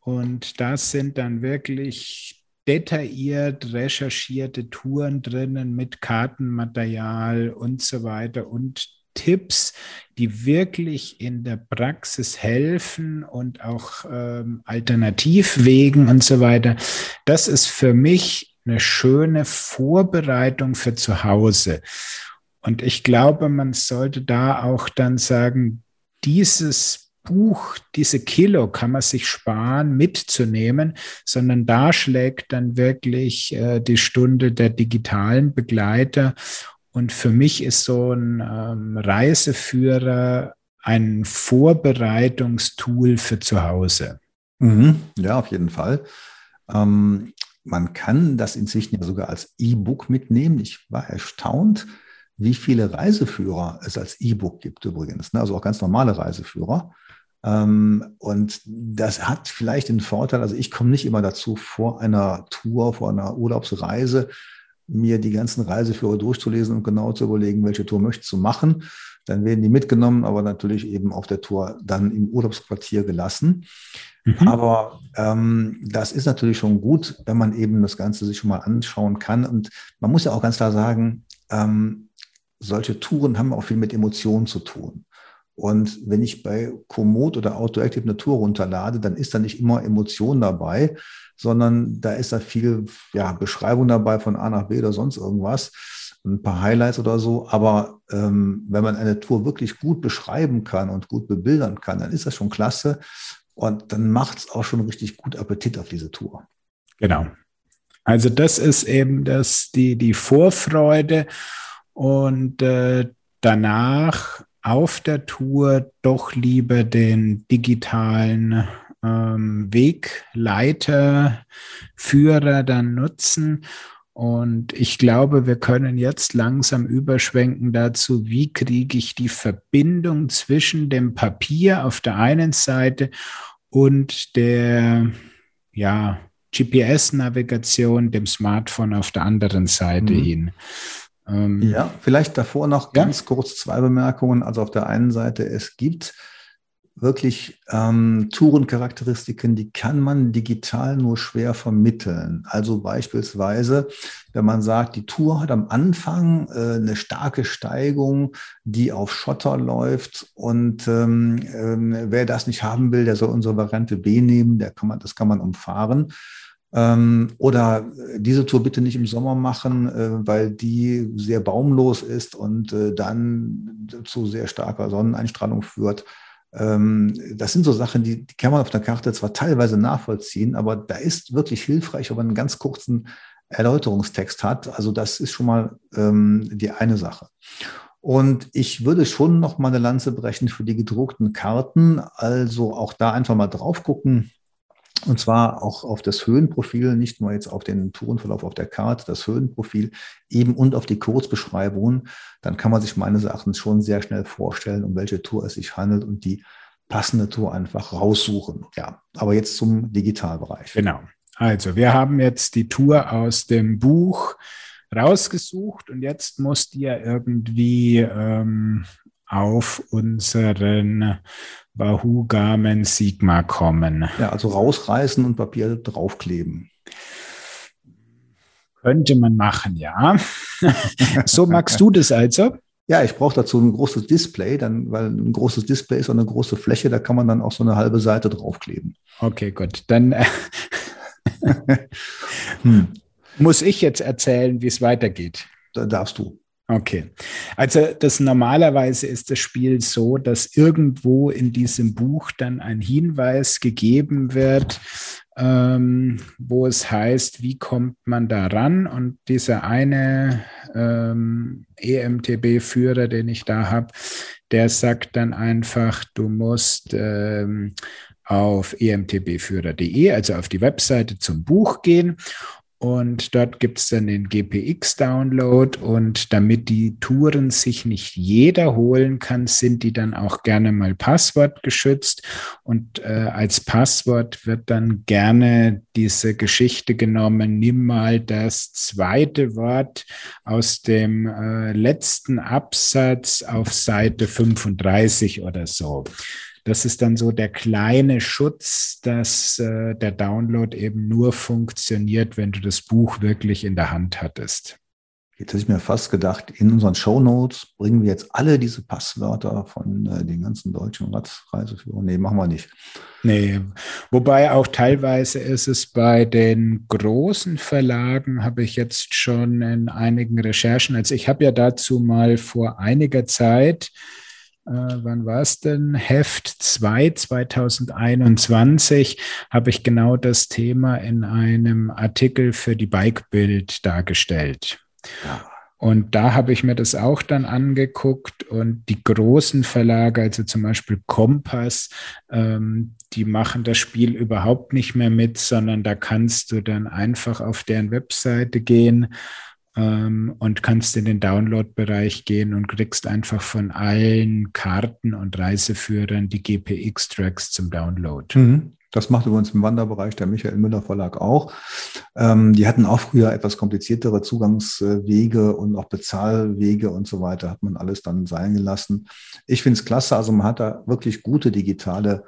Und da sind dann wirklich detailliert recherchierte Touren drinnen mit Kartenmaterial und so weiter und Tipps, die wirklich in der Praxis helfen und auch ähm, Alternativwegen und so weiter. Das ist für mich eine schöne Vorbereitung für zu Hause. Und ich glaube, man sollte da auch dann sagen, dieses Buch, diese Kilo kann man sich sparen, mitzunehmen, sondern da schlägt dann wirklich äh, die Stunde der digitalen Begleiter. Und für mich ist so ein ähm, Reiseführer ein Vorbereitungstool für zu Hause. Mhm. Ja, auf jeden Fall. Ähm, man kann das inzwischen ja sogar als E-Book mitnehmen. Ich war erstaunt, wie viele Reiseführer es als E-Book gibt übrigens. Ne? Also auch ganz normale Reiseführer. Ähm, und das hat vielleicht den Vorteil, also ich komme nicht immer dazu, vor einer Tour, vor einer Urlaubsreise, mir die ganzen Reiseführer durchzulesen und genau zu überlegen, welche Tour möchtest du machen. Dann werden die mitgenommen, aber natürlich eben auf der Tour dann im Urlaubsquartier gelassen. Mhm. Aber ähm, das ist natürlich schon gut, wenn man eben das Ganze sich schon mal anschauen kann. Und man muss ja auch ganz klar sagen, ähm, solche Touren haben auch viel mit Emotionen zu tun. Und wenn ich bei Komoot oder Autoactive eine Tour runterlade, dann ist da nicht immer Emotion dabei, sondern da ist da viel ja, Beschreibung dabei von A nach B oder sonst irgendwas, ein paar Highlights oder so. Aber ähm, wenn man eine Tour wirklich gut beschreiben kann und gut bebildern kann, dann ist das schon klasse. Und dann macht es auch schon richtig gut Appetit auf diese Tour. Genau. Also das ist eben das, die, die Vorfreude und äh, danach auf der Tour doch lieber den digitalen ähm, Wegleiter, Führer dann nutzen. Und ich glaube, wir können jetzt langsam überschwenken dazu, wie kriege ich die Verbindung zwischen dem Papier auf der einen Seite und der ja, GPS-Navigation, dem Smartphone auf der anderen Seite mhm. hin. Ähm, ja, vielleicht davor noch ganz ja? kurz zwei Bemerkungen. Also auf der einen Seite, es gibt wirklich ähm, Tourencharakteristiken, die kann man digital nur schwer vermitteln. Also beispielsweise, wenn man sagt, die Tour hat am Anfang äh, eine starke Steigung, die auf Schotter läuft und ähm, äh, wer das nicht haben will, der soll unsere Variante B nehmen, der kann man, das kann man umfahren. Ähm, oder diese Tour bitte nicht im Sommer machen, äh, weil die sehr baumlos ist und äh, dann zu sehr starker Sonneneinstrahlung führt. Ähm, das sind so Sachen, die, die kann man auf der Karte zwar teilweise nachvollziehen, aber da ist wirklich hilfreich, wenn man einen ganz kurzen Erläuterungstext hat. Also das ist schon mal ähm, die eine Sache. Und ich würde schon noch mal eine Lanze brechen für die gedruckten Karten. Also auch da einfach mal drauf gucken. Und zwar auch auf das Höhenprofil, nicht nur jetzt auf den Tourenverlauf auf der Karte, das Höhenprofil eben und auf die Kurzbeschreibungen. Dann kann man sich meines Erachtens schon sehr schnell vorstellen, um welche Tour es sich handelt und die passende Tour einfach raussuchen. Ja, aber jetzt zum Digitalbereich. Genau. Also wir haben jetzt die Tour aus dem Buch rausgesucht und jetzt muss die ja irgendwie ähm, auf unseren Wahoo Garmin Sigma kommen. Ja, also rausreißen und Papier draufkleben. Könnte man machen, ja. so magst du das also? Ja, ich brauche dazu ein großes Display, dann, weil ein großes Display ist so eine große Fläche, da kann man dann auch so eine halbe Seite draufkleben. Okay, gut. Dann äh, hm. muss ich jetzt erzählen, wie es weitergeht. Da darfst du. Okay. Also das normalerweise ist das Spiel so, dass irgendwo in diesem Buch dann ein Hinweis gegeben wird, ähm, wo es heißt, wie kommt man da ran? Und dieser eine ähm, EMTB-Führer, den ich da habe, der sagt dann einfach, du musst ähm, auf emtbführer.de, also auf die Webseite zum Buch gehen und dort gibt es dann den GPX-Download. Und damit die Touren sich nicht jeder holen kann, sind die dann auch gerne mal passwortgeschützt. Und äh, als Passwort wird dann gerne diese Geschichte genommen, nimm mal das zweite Wort aus dem äh, letzten Absatz auf Seite 35 oder so. Das ist dann so der kleine Schutz, dass äh, der Download eben nur funktioniert, wenn du das Buch wirklich in der Hand hattest. Jetzt hätte ich mir fast gedacht, in unseren Show Notes bringen wir jetzt alle diese Passwörter von äh, den ganzen deutschen Radreiseführern. Nee, machen wir nicht. Nee, wobei auch teilweise ist es bei den großen Verlagen, habe ich jetzt schon in einigen Recherchen, also ich habe ja dazu mal vor einiger Zeit äh, wann war es denn? Heft 2 2021 habe ich genau das Thema in einem Artikel für die Bike-Bild dargestellt. Ja. Und da habe ich mir das auch dann angeguckt und die großen Verlage, also zum Beispiel Kompass, ähm, die machen das Spiel überhaupt nicht mehr mit, sondern da kannst du dann einfach auf deren Webseite gehen ähm, und kannst in den Download-Bereich gehen und kriegst einfach von allen Karten und Reiseführern die GPX-Tracks zum Download. Mhm. Das macht übrigens im Wanderbereich der Michael Müller Verlag auch. Ähm, die hatten auch früher etwas kompliziertere Zugangswege und auch Bezahlwege und so weiter, hat man alles dann sein gelassen. Ich finde es klasse, also man hat da wirklich gute digitale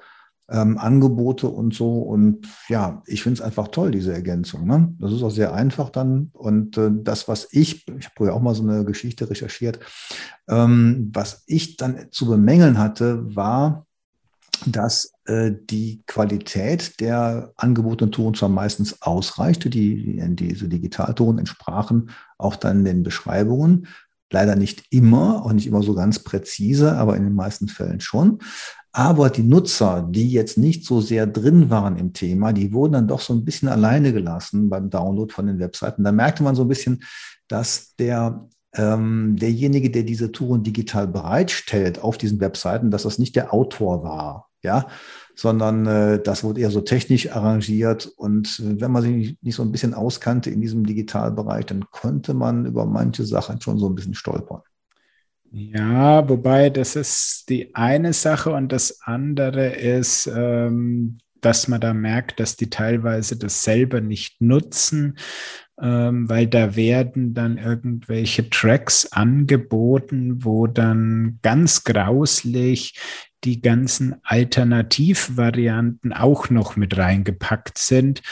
ähm, Angebote und so. Und ja, ich finde es einfach toll, diese Ergänzung. Ne? Das ist auch sehr einfach dann. Und äh, das, was ich, ich habe früher auch mal so eine Geschichte recherchiert, ähm, was ich dann zu bemängeln hatte, war, dass äh, die Qualität der angebotenen Touren zwar meistens ausreichte, die, die diese Digitaltouren entsprachen auch dann den Beschreibungen, leider nicht immer, auch nicht immer so ganz präzise, aber in den meisten Fällen schon. Aber die Nutzer, die jetzt nicht so sehr drin waren im Thema, die wurden dann doch so ein bisschen alleine gelassen beim Download von den Webseiten. Da merkte man so ein bisschen, dass der ähm, derjenige, der diese Touren digital bereitstellt auf diesen Webseiten, dass das nicht der Autor war, ja, sondern äh, das wurde eher so technisch arrangiert. Und äh, wenn man sich nicht, nicht, so ein bisschen auskannte in diesem Digitalbereich, dann konnte man über manche Sachen schon so ein bisschen stolpern. Ja, wobei das ist die eine Sache und das andere ist, ähm, dass man da merkt, dass die teilweise das selber nicht nutzen, ähm, weil da werden dann irgendwelche Tracks angeboten, wo dann ganz grauslich die ganzen Alternativvarianten auch noch mit reingepackt sind.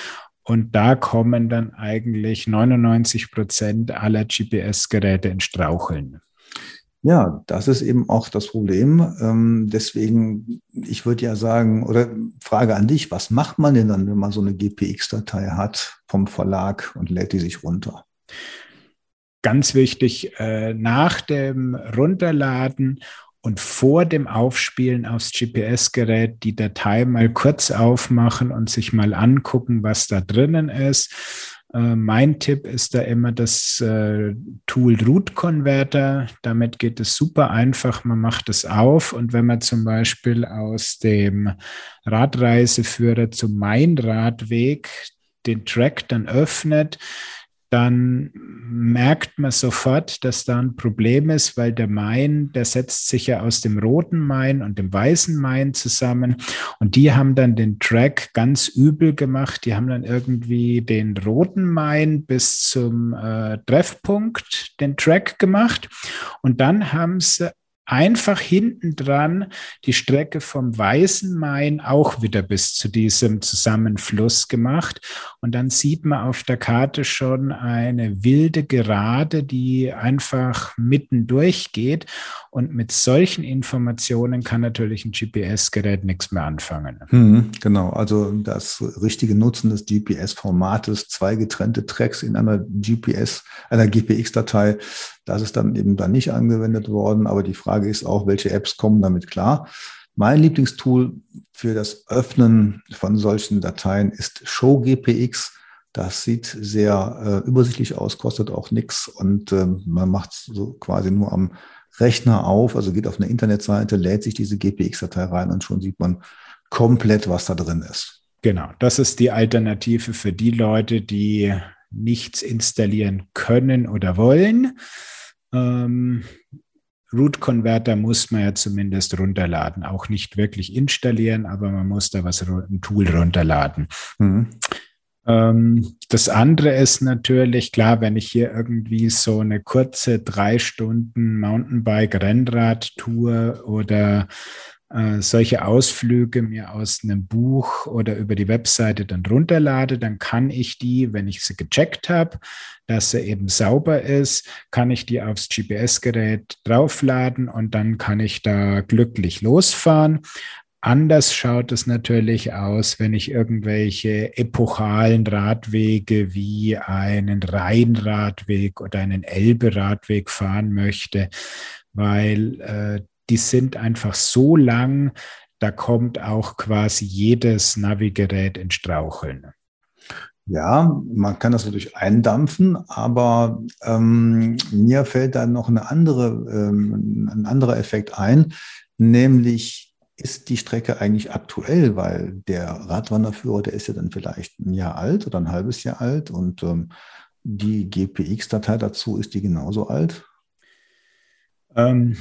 Und da kommen dann eigentlich 99 Prozent aller GPS-Geräte in Straucheln. Ja, das ist eben auch das Problem. Ähm, deswegen, ich würde ja sagen, oder Frage an dich, was macht man denn dann, wenn man so eine GPX-Datei hat vom Verlag und lädt die sich runter? Ganz wichtig, äh, nach dem Runterladen und vor dem Aufspielen aufs GPS-Gerät die Datei mal kurz aufmachen und sich mal angucken, was da drinnen ist äh, mein Tipp ist da immer das äh, Tool Root Converter. Damit geht es super einfach. Man macht es auf und wenn man zum Beispiel aus dem Radreiseführer zum Mein Radweg den Track dann öffnet, dann merkt man sofort, dass da ein Problem ist, weil der Main, der setzt sich ja aus dem roten Main und dem weißen Main zusammen. Und die haben dann den Track ganz übel gemacht. Die haben dann irgendwie den roten Main bis zum äh, Treffpunkt den Track gemacht. Und dann haben sie einfach hinten dran die Strecke vom Weißen Main auch wieder bis zu diesem Zusammenfluss gemacht. Und dann sieht man auf der Karte schon eine wilde Gerade, die einfach mitten durchgeht. Und mit solchen Informationen kann natürlich ein GPS-Gerät nichts mehr anfangen. Hm, genau, also das richtige Nutzen des GPS-Formates, zwei getrennte Tracks in einer GPS, einer GPX-Datei, das ist dann eben dann nicht angewendet worden. Aber die Frage ist auch, welche Apps kommen damit klar? Mein Lieblingstool für das Öffnen von solchen Dateien ist ShowGPX. Das sieht sehr äh, übersichtlich aus, kostet auch nichts und äh, man macht so quasi nur am Rechner auf, also geht auf eine Internetseite, lädt sich diese GPX-Datei rein und schon sieht man komplett, was da drin ist. Genau, das ist die Alternative für die Leute, die nichts installieren können oder wollen. Ähm, Root Converter muss man ja zumindest runterladen, auch nicht wirklich installieren, aber man muss da was, ein Tool runterladen. Mhm. Ähm, das andere ist natürlich, klar, wenn ich hier irgendwie so eine kurze drei Stunden Mountainbike-Rennrad-Tour oder äh, solche Ausflüge mir aus einem Buch oder über die Webseite dann runterlade, dann kann ich die, wenn ich sie gecheckt habe, dass sie eben sauber ist, kann ich die aufs GPS-Gerät draufladen und dann kann ich da glücklich losfahren. Anders schaut es natürlich aus, wenn ich irgendwelche epochalen Radwege wie einen Rheinradweg oder einen Elbe-Radweg fahren möchte, weil äh, die sind einfach so lang, da kommt auch quasi jedes Navigerät in Straucheln. Ja, man kann das natürlich eindampfen, aber ähm, mir fällt da noch eine andere, ähm, ein anderer Effekt ein, nämlich ist die Strecke eigentlich aktuell, weil der Radwanderführer, der ist ja dann vielleicht ein Jahr alt oder ein halbes Jahr alt und ähm, die GPX-Datei dazu, ist die genauso alt? Ähm,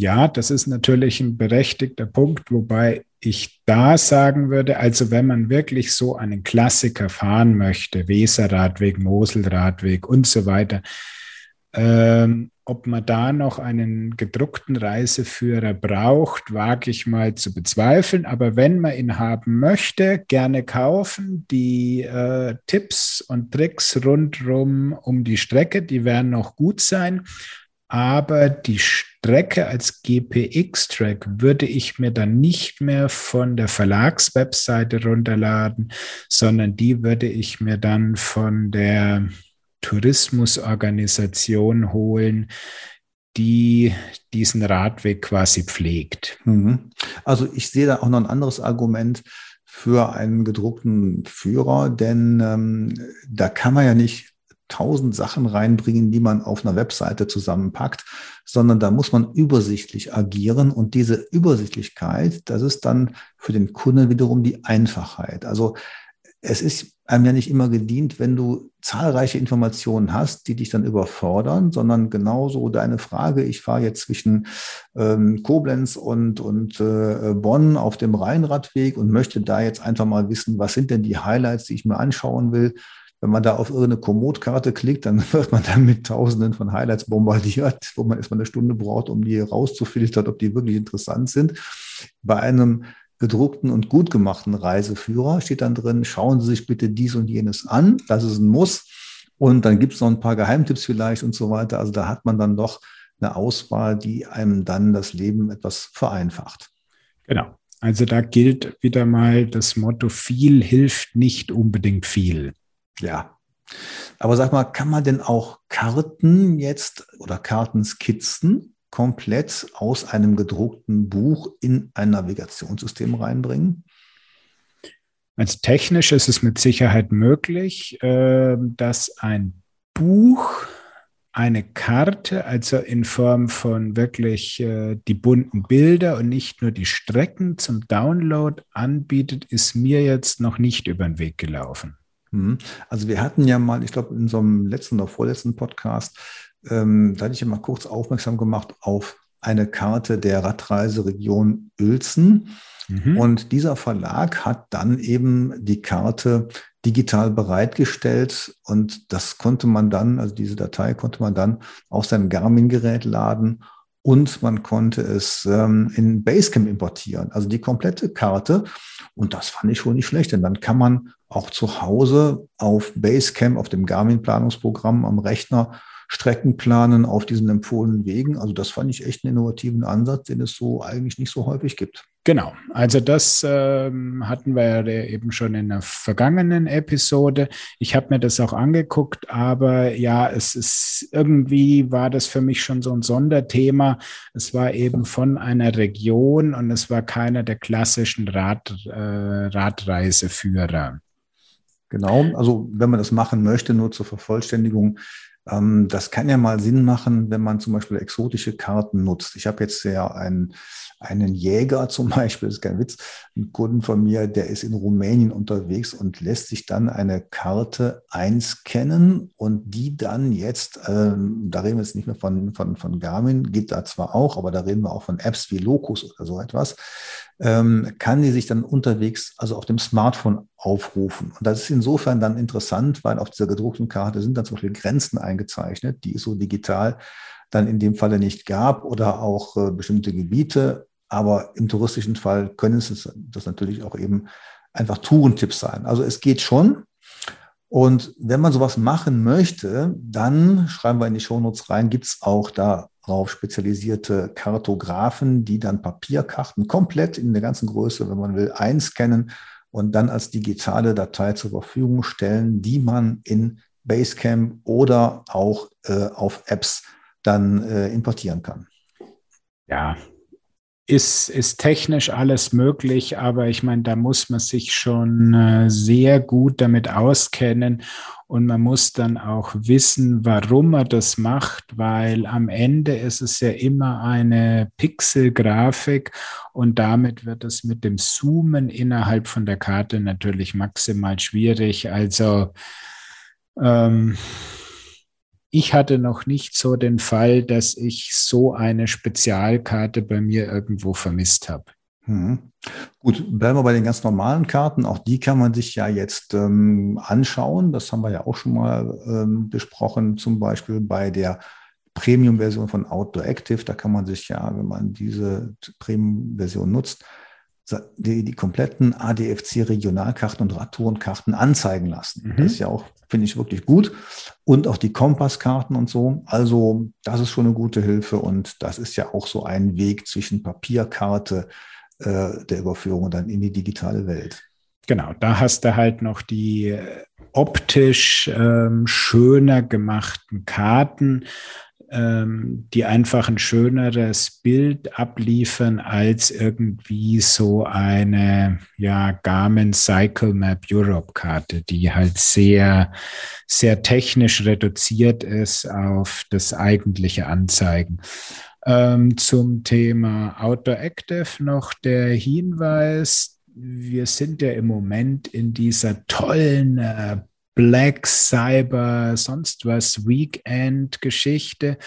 ja, das ist natürlich ein berechtigter Punkt, wobei ich da sagen würde, also wenn man wirklich so einen Klassiker fahren möchte, Weserradweg, Moselradweg und so weiter, ähm, ob man da noch einen gedruckten Reiseführer braucht, wage ich mal zu bezweifeln. Aber wenn man ihn haben möchte, gerne kaufen. Die äh, Tipps und Tricks rundherum um die Strecke, die werden noch gut sein. Aber die Strecke als GPX-Track würde ich mir dann nicht mehr von der Verlagswebseite runterladen, sondern die würde ich mir dann von der Tourismusorganisation holen, die diesen Radweg quasi pflegt. Mhm. Also ich sehe da auch noch ein anderes Argument für einen gedruckten Führer, denn ähm, da kann man ja nicht tausend Sachen reinbringen, die man auf einer Webseite zusammenpackt, sondern da muss man übersichtlich agieren und diese Übersichtlichkeit, das ist dann für den Kunden wiederum die Einfachheit. Also es ist einem ja nicht immer gedient, wenn du zahlreiche Informationen hast, die dich dann überfordern, sondern genauso deine Frage, ich fahre jetzt zwischen ähm, Koblenz und, und äh, Bonn auf dem Rheinradweg und möchte da jetzt einfach mal wissen, was sind denn die Highlights, die ich mir anschauen will. Wenn man da auf irgendeine Komoot-Karte klickt, dann wird man dann mit Tausenden von Highlights bombardiert, wo man erstmal eine Stunde braucht, um die rauszufiltern, ob die wirklich interessant sind. Bei einem gedruckten und gut gemachten Reiseführer steht dann drin, schauen Sie sich bitte dies und jenes an. Das ist ein Muss. Und dann gibt es noch ein paar Geheimtipps vielleicht und so weiter. Also da hat man dann doch eine Auswahl, die einem dann das Leben etwas vereinfacht. Genau. Also da gilt wieder mal das Motto, viel hilft nicht unbedingt viel. Ja. Aber sag mal, kann man denn auch Karten jetzt oder Kartenskizzen komplett aus einem gedruckten Buch in ein Navigationssystem reinbringen? Also technisch ist es mit Sicherheit möglich, ähm, dass ein Buch eine Karte, also in Form von wirklich äh, die bunten Bilder und nicht nur die Strecken zum Download anbietet, ist mir jetzt noch nicht über den Weg gelaufen. Mhm. Also wir hatten ja mal, ich glaube, in so einem letzten oder vorletzten Podcast ähm, da hatte ich ja mal kurz aufmerksam gemacht auf eine Karte der Radreiseregion Uelzen. Mhm. Und dieser Verlag hat dann eben die Karte digital bereitgestellt und das konnte man dann, also diese Datei konnte man dann auf sein Garmin-Gerät laden und man konnte es ähm, in Basecamp importieren, also die komplette Karte. Und das fand ich schon nicht schlecht, denn dann kann man auch zu Hause auf Basecamp, auf dem Garmin-Planungsprogramm am Rechner Strecken planen auf diesen empfohlenen Wegen. Also das fand ich echt einen innovativen Ansatz, den es so eigentlich nicht so häufig gibt. Genau, also das ähm, hatten wir ja eben schon in der vergangenen Episode. Ich habe mir das auch angeguckt, aber ja, es ist irgendwie war das für mich schon so ein Sonderthema. Es war eben von einer Region und es war keiner der klassischen Rad, äh, Radreiseführer. Genau, also wenn man das machen möchte, nur zur Vervollständigung, ähm, das kann ja mal Sinn machen, wenn man zum Beispiel exotische Karten nutzt. Ich habe jetzt ja einen, einen Jäger zum Beispiel, das ist kein Witz, einen Kunden von mir, der ist in Rumänien unterwegs und lässt sich dann eine Karte einscannen und die dann jetzt, ähm, da reden wir jetzt nicht mehr von, von, von Garmin, geht da zwar auch, aber da reden wir auch von Apps wie Locus oder so etwas, ähm, kann die sich dann unterwegs, also auf dem Smartphone aufrufen. Und das ist insofern dann interessant, weil auf dieser gedruckten Karte sind dann zum Beispiel Grenzen eingezeichnet, die es so digital dann in dem Falle nicht gab oder auch äh, bestimmte Gebiete. Aber im touristischen Fall können es das natürlich auch eben einfach Tourentipps sein. Also es geht schon. Und wenn man sowas machen möchte, dann schreiben wir in die Shownotes rein, gibt es auch da darauf spezialisierte Kartografen, die dann Papierkarten komplett in der ganzen Größe, wenn man will, einscannen und dann als digitale Datei zur Verfügung stellen, die man in Basecamp oder auch äh, auf Apps dann äh, importieren kann. Ja, ist, ist technisch alles möglich, aber ich meine, da muss man sich schon äh, sehr gut damit auskennen und man muss dann auch wissen, warum er das macht, weil am Ende ist es ja immer eine Pixelgrafik und damit wird es mit dem Zoomen innerhalb von der Karte natürlich maximal schwierig. Also ähm, ich hatte noch nicht so den Fall, dass ich so eine Spezialkarte bei mir irgendwo vermisst habe. Mhm. Gut, bleiben wir bei den ganz normalen Karten. Auch die kann man sich ja jetzt ähm, anschauen. Das haben wir ja auch schon mal ähm, besprochen, zum Beispiel bei der Premium-Version von Outdoor Active. Da kann man sich ja, wenn man diese Premium-Version nutzt, die, die kompletten ADFC-Regionalkarten und Radtourenkarten anzeigen lassen. Mhm. Das ist ja auch, finde ich, wirklich gut. Und auch die Kompasskarten und so. Also, das ist schon eine gute Hilfe. Und das ist ja auch so ein Weg zwischen Papierkarte äh, der Überführung und dann in die digitale Welt. Genau, da hast du halt noch die äh, optisch ähm, schöner gemachten Karten ähm, die einfach ein schöneres Bild abliefern als irgendwie so eine ja, Garmin Cycle Map Europe Karte, die halt sehr, sehr technisch reduziert ist auf das eigentliche Anzeigen. Ähm, zum Thema Outdoor Active noch der Hinweis, wir sind ja im Moment in dieser tollen äh, Black Cyber, sonst was Weekend-Geschichte.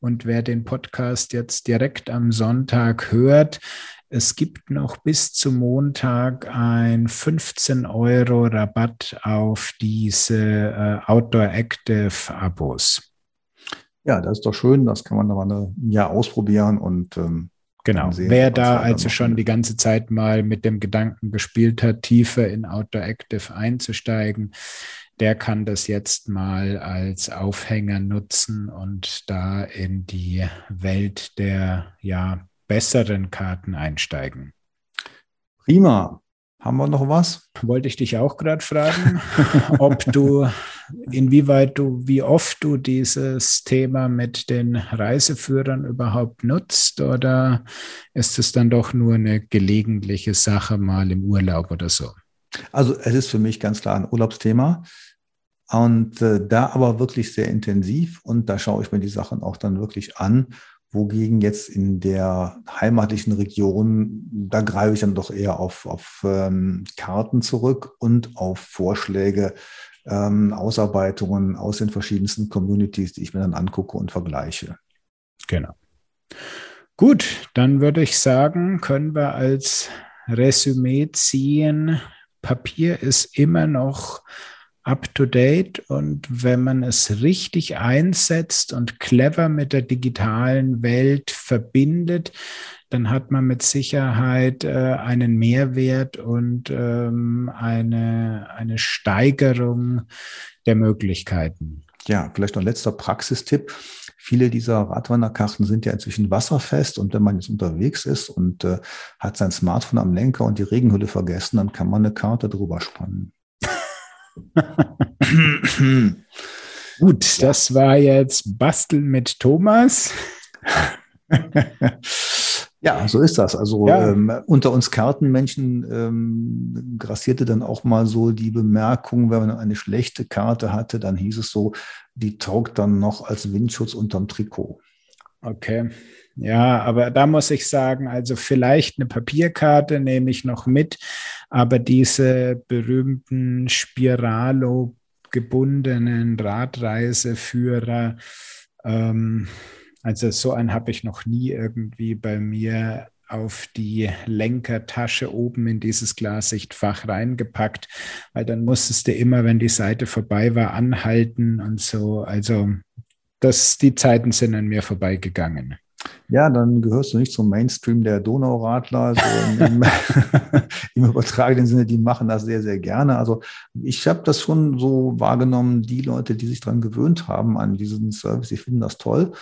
Und wer den Podcast jetzt direkt am Sonntag hört, es gibt noch bis zum Montag ein 15 Euro Rabatt auf diese äh, Outdoor Active Abos. Ja, das ist doch schön. Das kann man dann mal ein Jahr ausprobieren und ähm, Genau. Sehen, Wer da also schon die ganze Zeit mal mit dem Gedanken gespielt hat, tiefer in Outdoor Active einzusteigen, der kann das jetzt mal als Aufhänger nutzen und da in die Welt der ja besseren Karten einsteigen. Prima. Haben wir noch was? Wollte ich dich auch gerade fragen, ob du, inwieweit du, wie oft du dieses Thema mit den Reiseführern überhaupt nutzt oder ist es dann doch nur eine gelegentliche Sache mal im Urlaub oder so? Also es ist für mich ganz klar ein Urlaubsthema. Und äh, da aber wirklich sehr intensiv und da schaue ich mir die Sachen auch dann wirklich an, wogegen jetzt in der heimatlichen Region, da greife ich dann doch eher auf, auf ähm, Karten zurück und auf Vorschläge, ähm, Ausarbeitungen aus den verschiedensten Communities, die ich mir dann angucke und vergleiche. Genau. Gut, dann würde ich sagen, können wir als Resümee ziehen, Papier ist immer noch up-to-date und wenn man es richtig einsetzt und clever mit der digitalen Welt verbindet, dann hat man mit Sicherheit äh, einen Mehrwert und ähm, eine, eine Steigerung der Möglichkeiten. Ja, vielleicht noch ein letzter Praxistipp. Viele dieser Radwanderkarten sind ja inzwischen wasserfest und wenn man jetzt unterwegs ist und äh, hat sein Smartphone am Lenker und die Regenhülle vergessen, dann kann man eine Karte drüber spannen. Gut, das war jetzt Basteln mit Thomas. Ja, so ist das. Also ja. ähm, unter uns Kartenmenschen ähm, grassierte dann auch mal so die Bemerkung, wenn man eine schlechte Karte hatte, dann hieß es so, die taugt dann noch als Windschutz unterm Trikot. Okay. Ja, aber da muss ich sagen, also vielleicht eine Papierkarte nehme ich noch mit, aber diese berühmten Spiralo gebundenen Radreiseführer, ähm, also so einen habe ich noch nie irgendwie bei mir auf die Lenkertasche oben in dieses Klarsichtfach reingepackt, weil dann musstest du immer, wenn die Seite vorbei war, anhalten und so. Also das, die Zeiten sind an mir vorbeigegangen. Ja, dann gehörst du nicht zum Mainstream der Donauradler. Also im, im, übertragenen Sinne, die machen das sehr, sehr gerne. Also ich habe das schon so wahrgenommen, die Leute, die sich daran gewöhnt haben an diesen Service, die finden das toll.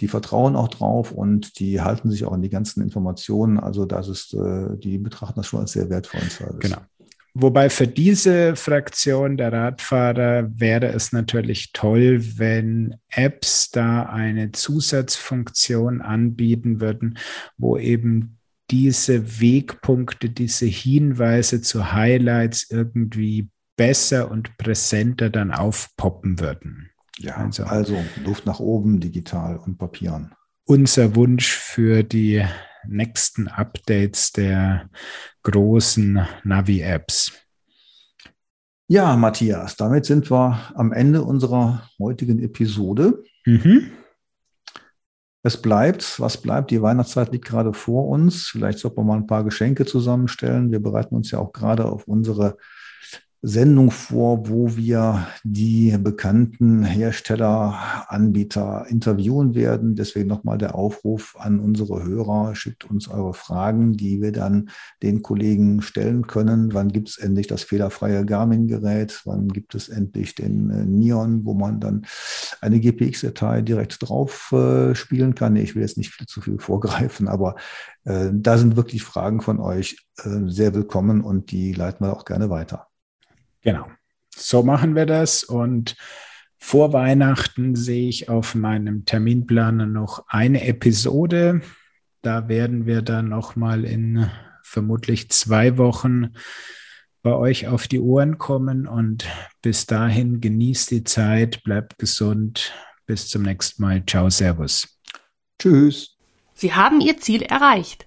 Die vertrauen auch drauf und die halten sich auch an die ganzen Informationen. Also das ist, äh, die betrachten das schon als sehr wertvollen Service. Genau. Wobei für diese Fraktion der Radfahrer wäre es natürlich toll, wenn Apps da eine Zusatzfunktion anbieten würden, wo eben diese Wegpunkte, diese Hinweise zu Highlights irgendwie besser und präsenter dann aufpoppen würden. Ja, also, also Luft nach oben, digital und Papieren. Unser Wunsch für die nächsten Updates der großen Navi-Apps. Ja, Matthias, damit sind wir am Ende unserer heutigen Episode. Mhm. Es bleibt, was bleibt? Die Weihnachtszeit liegt gerade vor uns. Vielleicht sollten wir mal ein paar Geschenke zusammenstellen. Wir bereiten uns ja auch gerade auf unsere Sendung vor, wo wir die bekannten Hersteller, Anbieter interviewen werden. Deswegen nochmal der Aufruf an unsere Hörer, schickt uns eure Fragen, die wir dann den Kollegen stellen können. Wann gibt es endlich das fehlerfreie Garmin-Gerät? Wann gibt es endlich den äh, Neon, wo man dann eine GPX-Datei direkt drauf äh, spielen kann? ich will jetzt nicht viel zu viel vorgreifen, aber äh, da sind wirklich Fragen von euch sehr willkommen und die leiten wir auch gerne weiter. Genau. So machen wir das. Und vor Weihnachten sehe ich auf meinem Terminplan noch eine Episode. Da werden wir dann nochmal in vermutlich zwei Wochen bei euch auf die Ohren kommen. Und bis dahin genießt die Zeit, bleibt gesund. Bis zum nächsten Mal. Ciao, Servus. Tschüss. Sie haben Ihr Ziel erreicht.